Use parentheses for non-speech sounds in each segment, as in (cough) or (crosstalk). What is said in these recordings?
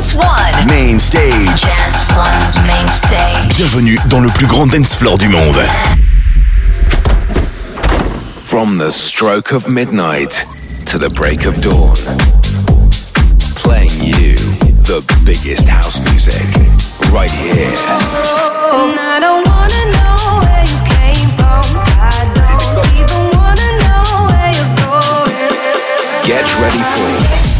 Dance One. Main stage. Dance One's main stage. Bienvenue dans le plus grand dance floor du monde. From the stroke of midnight to the break of dawn. Playing you the biggest house music right here. And I don't wanna know where you came from. I don't even wanna know where you're going. Get ready for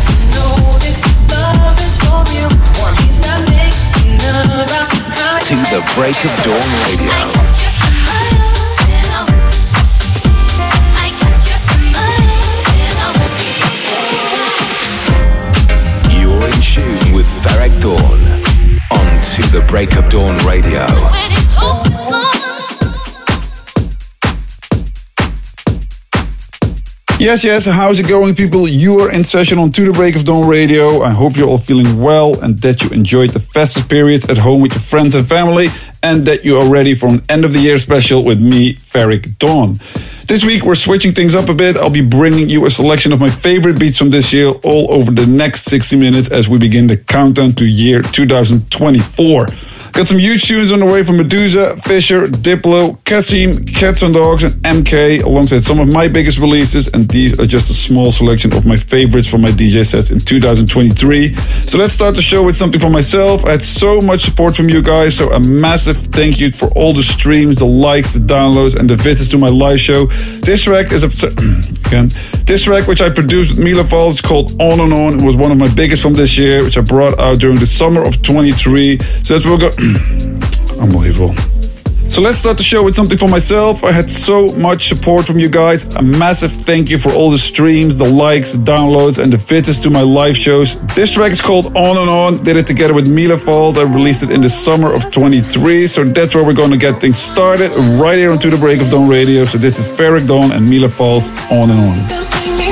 To the Break of Dawn Radio. You're in tune with Ferreck Dawn on To the Break of Dawn Radio. Yes, yes, how's it going, people? You are in session on To the Break of Dawn Radio. I hope you're all feeling well and that you enjoyed the festive periods at home with your friends and family, and that you are ready for an end of the year special with me, Ferreck Dawn. This week, we're switching things up a bit. I'll be bringing you a selection of my favorite beats from this year all over the next 60 minutes as we begin the countdown to year 2024. Got some huge tunes on the way from Meduza, Fisher, Diplo, Cassim, Cats and Dogs, and MK, alongside some of my biggest releases. And these are just a small selection of my favorites from my DJ sets in 2023. So let's start the show with something for myself. I had so much support from you guys, so a massive thank you for all the streams, the likes, the downloads, and the visits to my live show. This track is a (clears throat) again. This track, which I produced with Mila Falls, called On and On, It was one of my biggest from this year, which I brought out during the summer of 23. So let's we'll go. (clears throat) Unbelievable. So let's start the show with something for myself. I had so much support from you guys. A massive thank you for all the streams, the likes, the downloads, and the visits to my live shows. This track is called On and On. Did it together with Mila Falls. I released it in the summer of 23. So that's where we're going to get things started right here on To the Break of Dawn Radio. So this is Ferreck Dawn and Mila Falls On and On.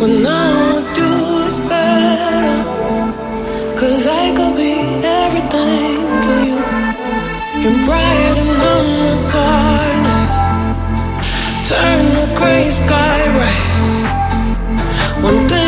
When I do. Cause I could be everything for you. You're darkness. Turn the gray sky right. One thing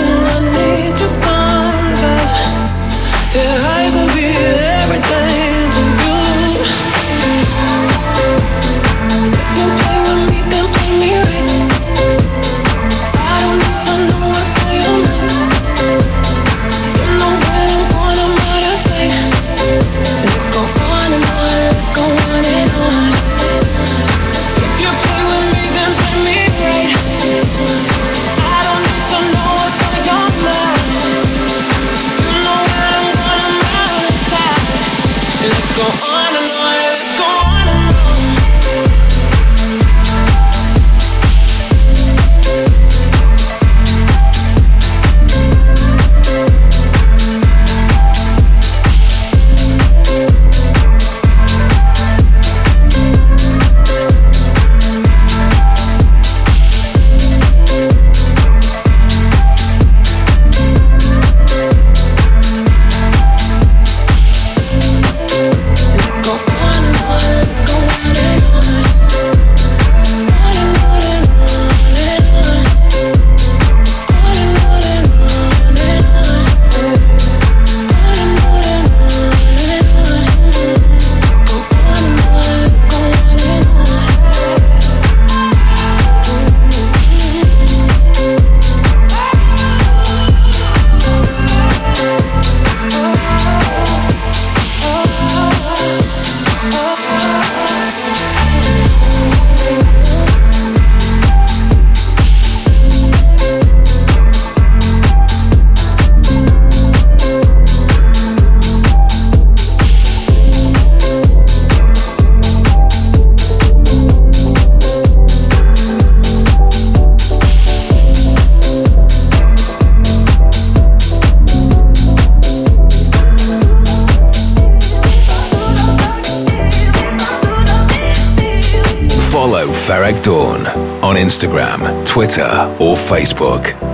Ferreck Dawn on Instagram, Twitter, or. Facebook,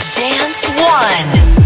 Dance One.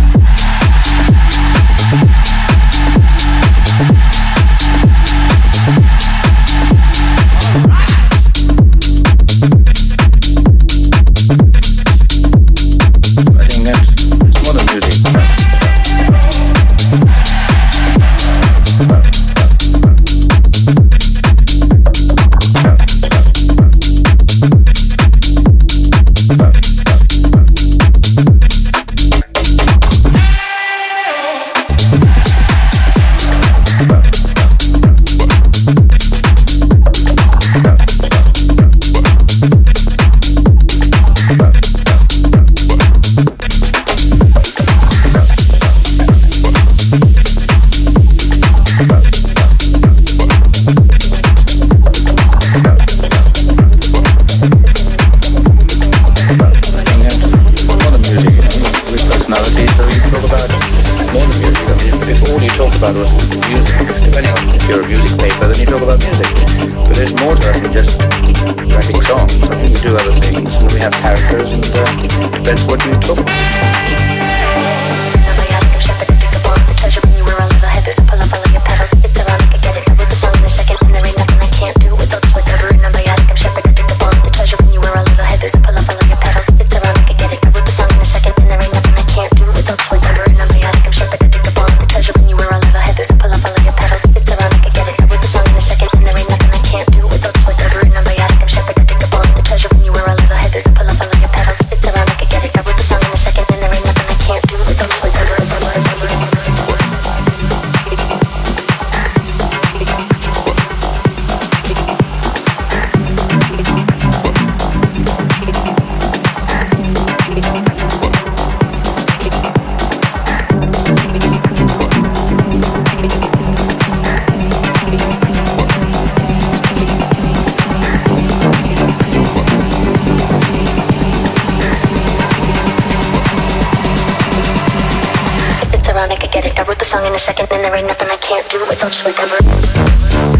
song in a second and there ain't nothing I can't do. It's all just whatever.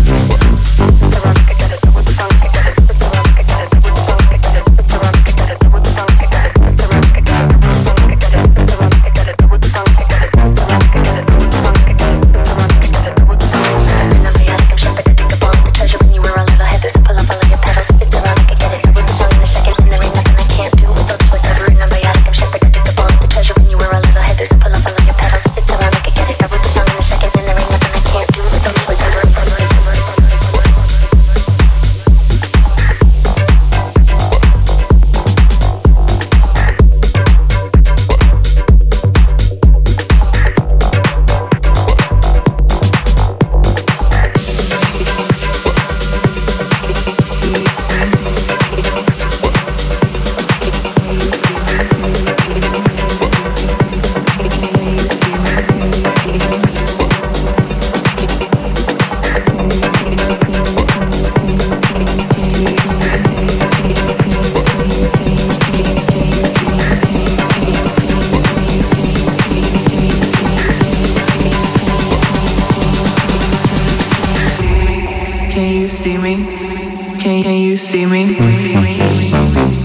Can you see me? Can, can you see me?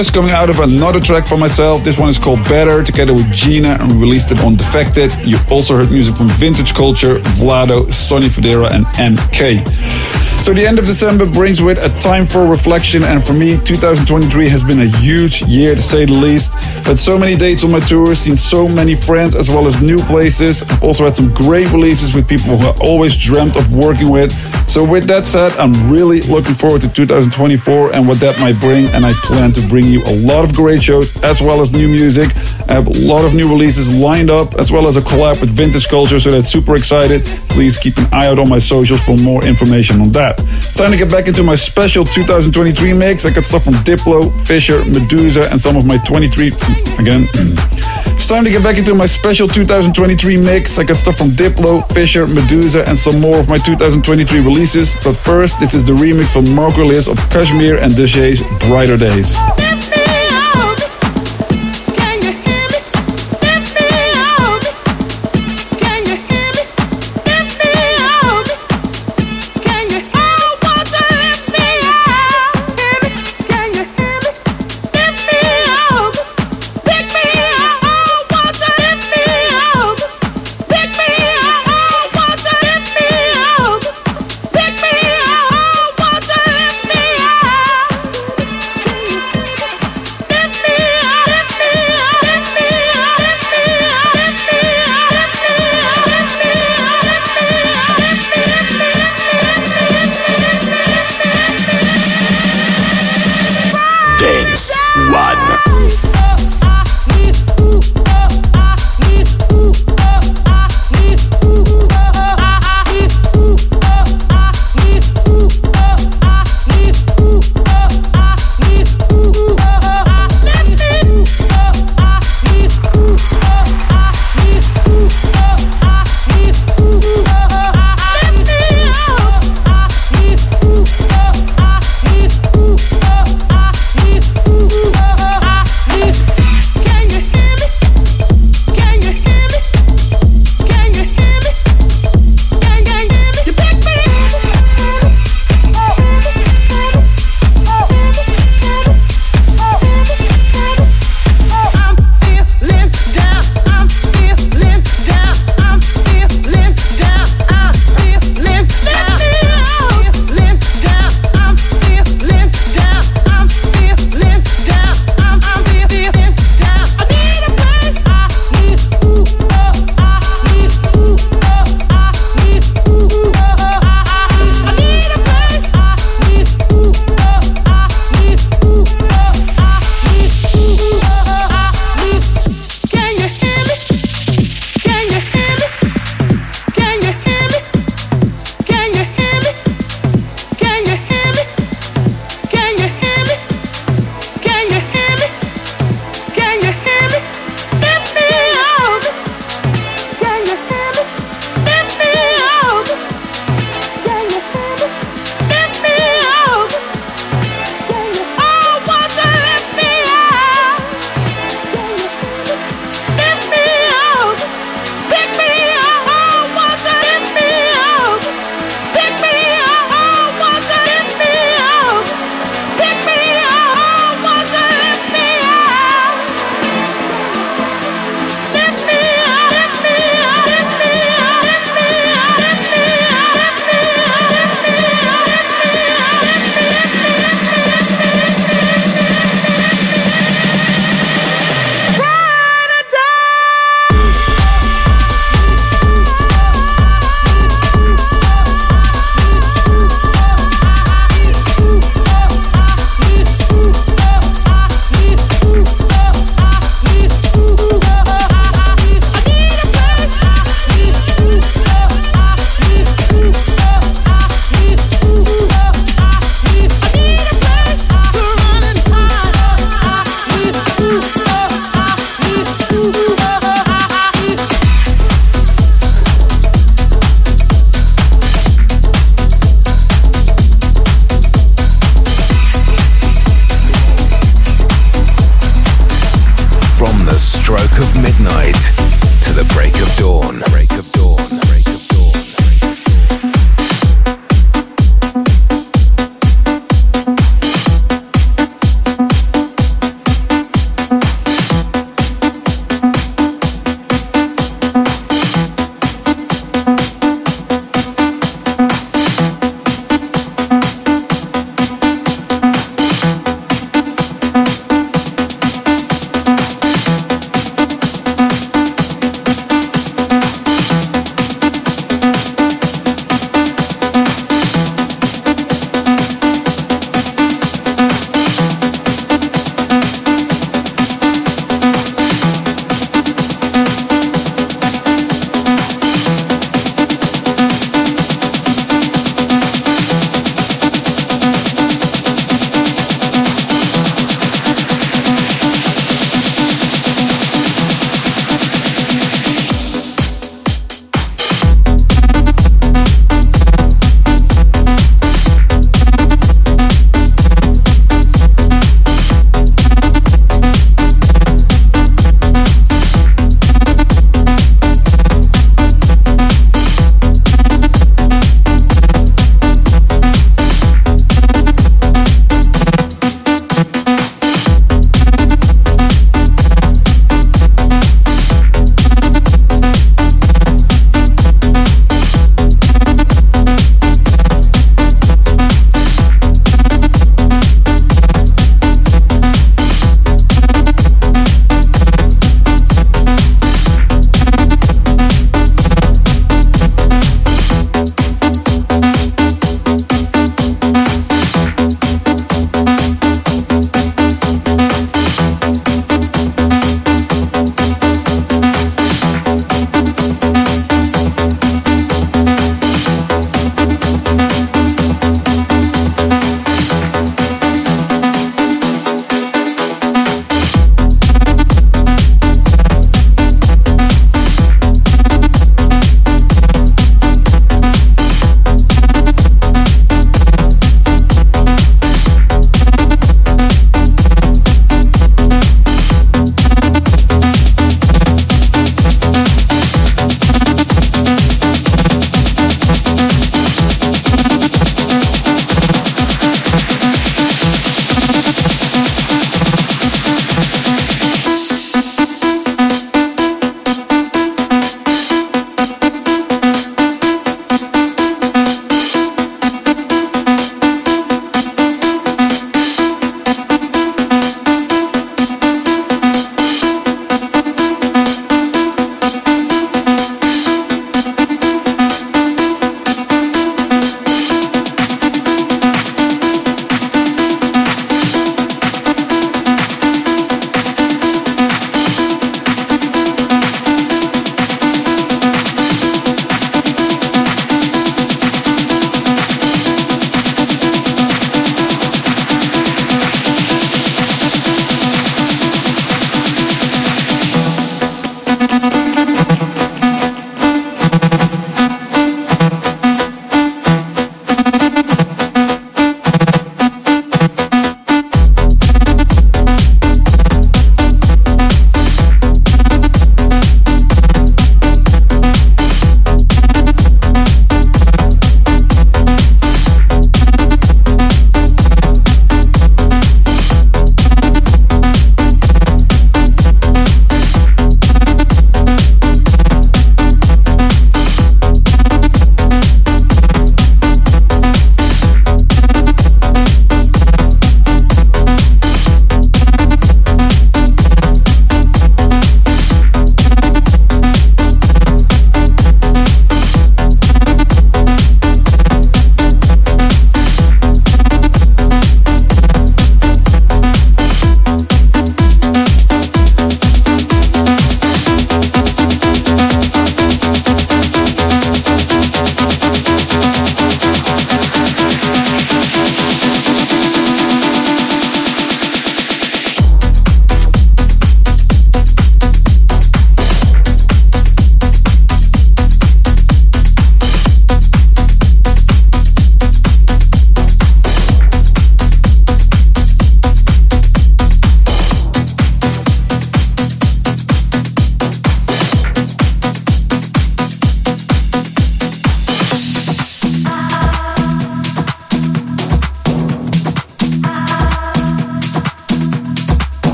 Just coming out of another track for myself. This one is called Better, together with Gina, and we released it on Defected. You also heard music from Vintage Culture, Vlado, Sonny Fodera, and MK. So the end of December brings with a time for reflection, and for me, 2023 has been a huge year to say the least. Had so many dates on my tour, seen so many friends as well as new places. Also had some great releases with people who I always dreamt of working with. So with that said, I'm really looking forward to 2024 and what that might bring, and I plan to bring you a lot of great shows as well as new music. I have a lot of new releases lined up, as well as a collab with Vintage Culture, so that's super excited. Please keep an eye out on my socials for more information on that. It's time to get back into my special 2023 mix. I got stuff from Diplo, Fisher, Meduza, and some of my 23. Again. Mm. It's time to get back into my special 2023 mix. I got stuff from Diplo, Fisher, Meduza, and some more of my 2023 releases. But first, this is the remix from Marco Lys of Cajmere and Dajae's Brighter Days.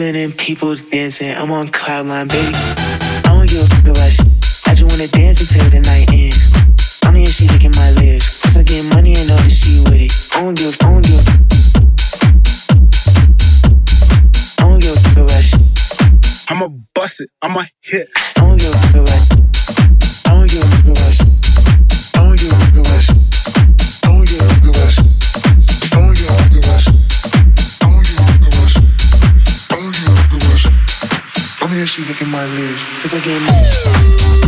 spinning, people dancing. I'm on cloud nine, baby. I don't give a fuck about shit. I just wanna dance until the night ends. I'm here, she licking my lips. Since I get money I know that she with it. I don't give, I don't give. I don't give a fuck about shit. I'ma bust it, I'ma hit. I don't give a fuck about my knee, cause I gave my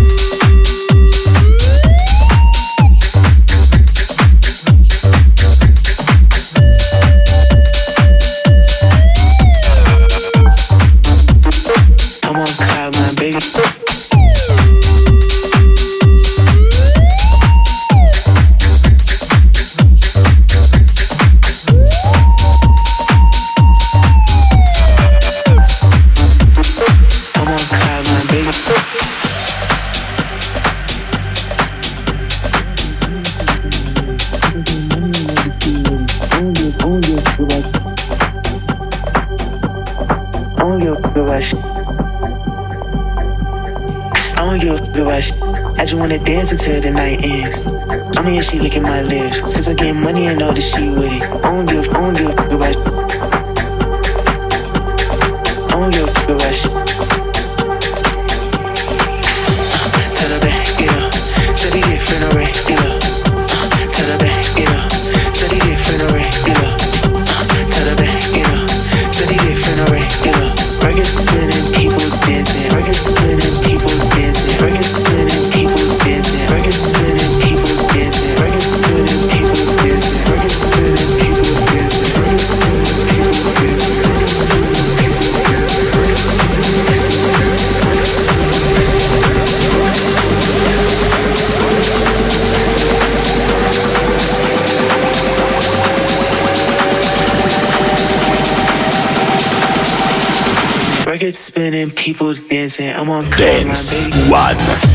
you wanna dance until the night ends. I'm here, she licking my lips. Since I get money, I know that she with it. I don't give, I don't give about people dancing. I'm on call, Dance my baby. One.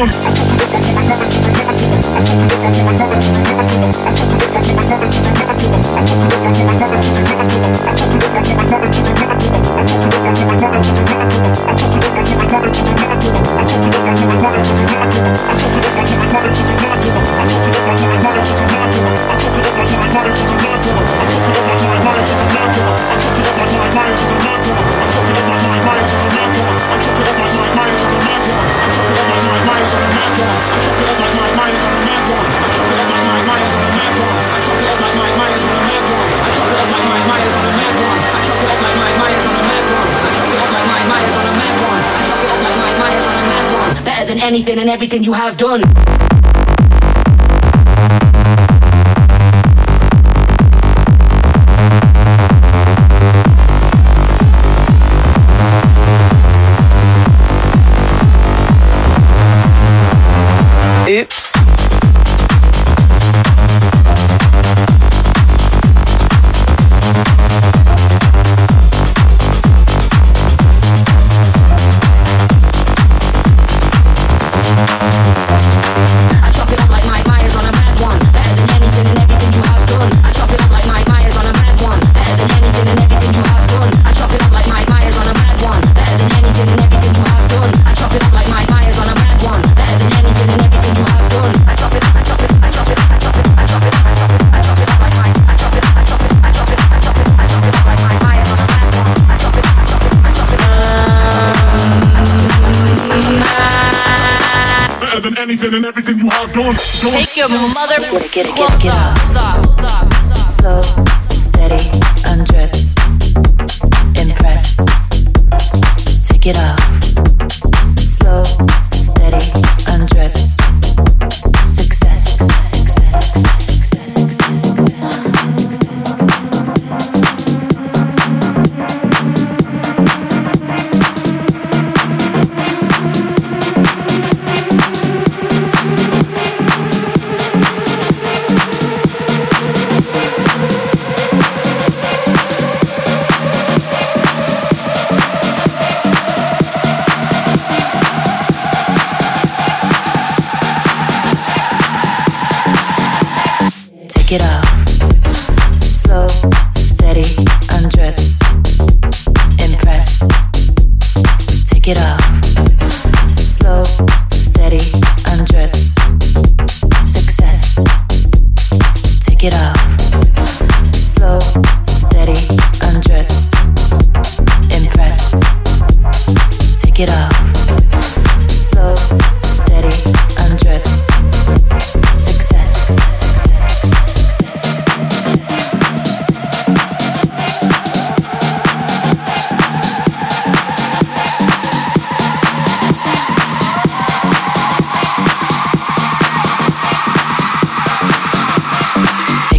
on. anything and everything you have done. Take your mother. Get, get, get, get up. Slow, steady, undress.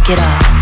Get off.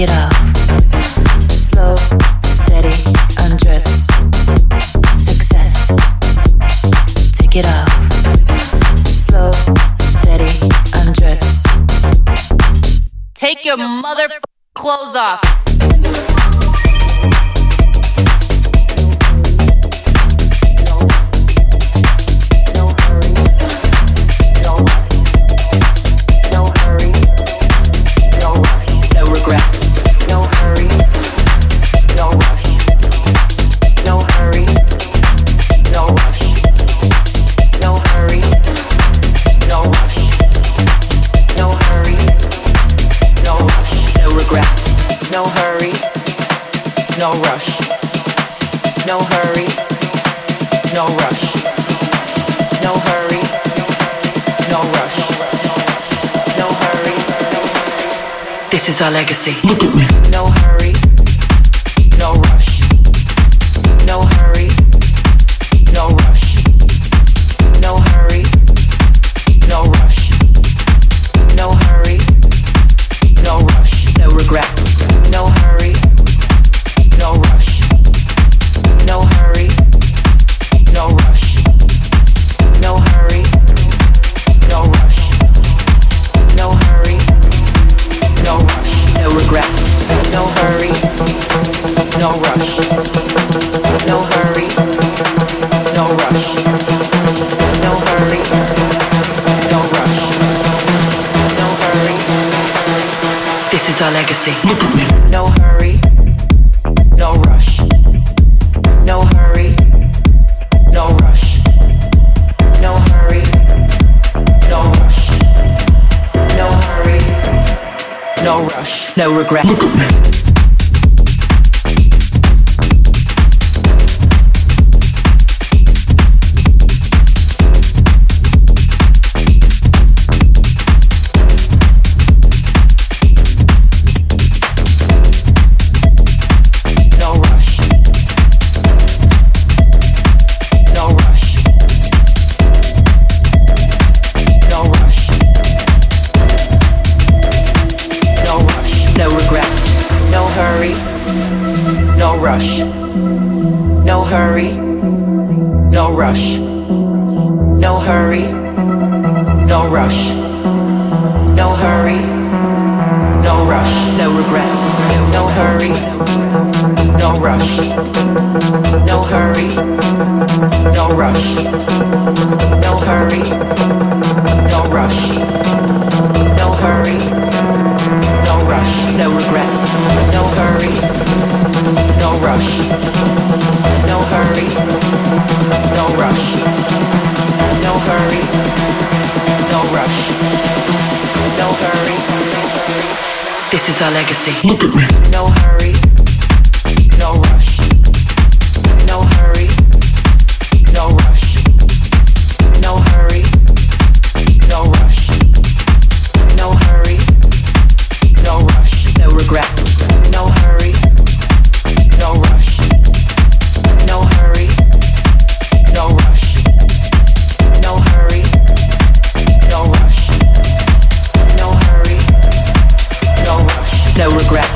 It off. Slow, steady, undress. Success. Take it off. Slow, steady, undress. Take your mother clothes off. Is our legacy. Look at me. No. No No regret.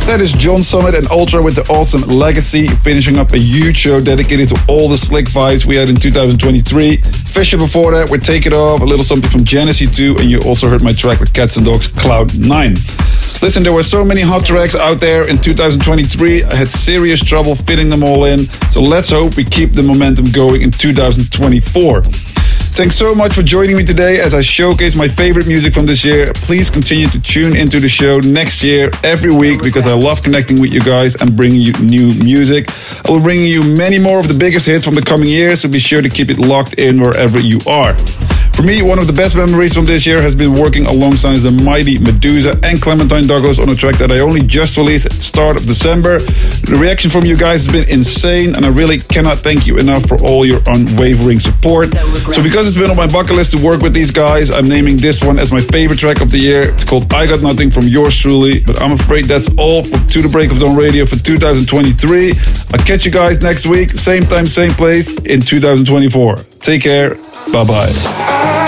That is John Summit and Ultra with the awesome Legacy, finishing up a huge show dedicated to all the slick vibes we had in 2023. Fisher before that with Take It Off, a little something from Genesee 2, and you also heard my track with Cats and Dogs, Cloud 9. Listen, there were so many hot tracks out there in 2023. I had serious trouble fitting them all in, so let's hope we keep the momentum going in 2024. Thanks so much for joining me today as I showcase my favorite music from this year. Please continue to tune into the show next year every week because I love connecting with you guys and bringing you new music. I will bring you many more of the biggest hits from the coming year, so be sure to keep it locked in wherever you are. For me, one of the best memories from this year has been working alongside the mighty Meduza and Clementine Douglas on a track that I only just released at the start of December. The reaction from you guys has been insane, and I really cannot thank you enough for all your unwavering support. So, because it's been on my bucket list to work with these guys, I'm naming this one as my favorite track of the year. It's called I Got Nothing from yours truly, but I'm afraid that's all for To the Break of Dawn Radio for 2023. I'll catch you guys next week, same time, same place in 2024. Take care. Bye bye.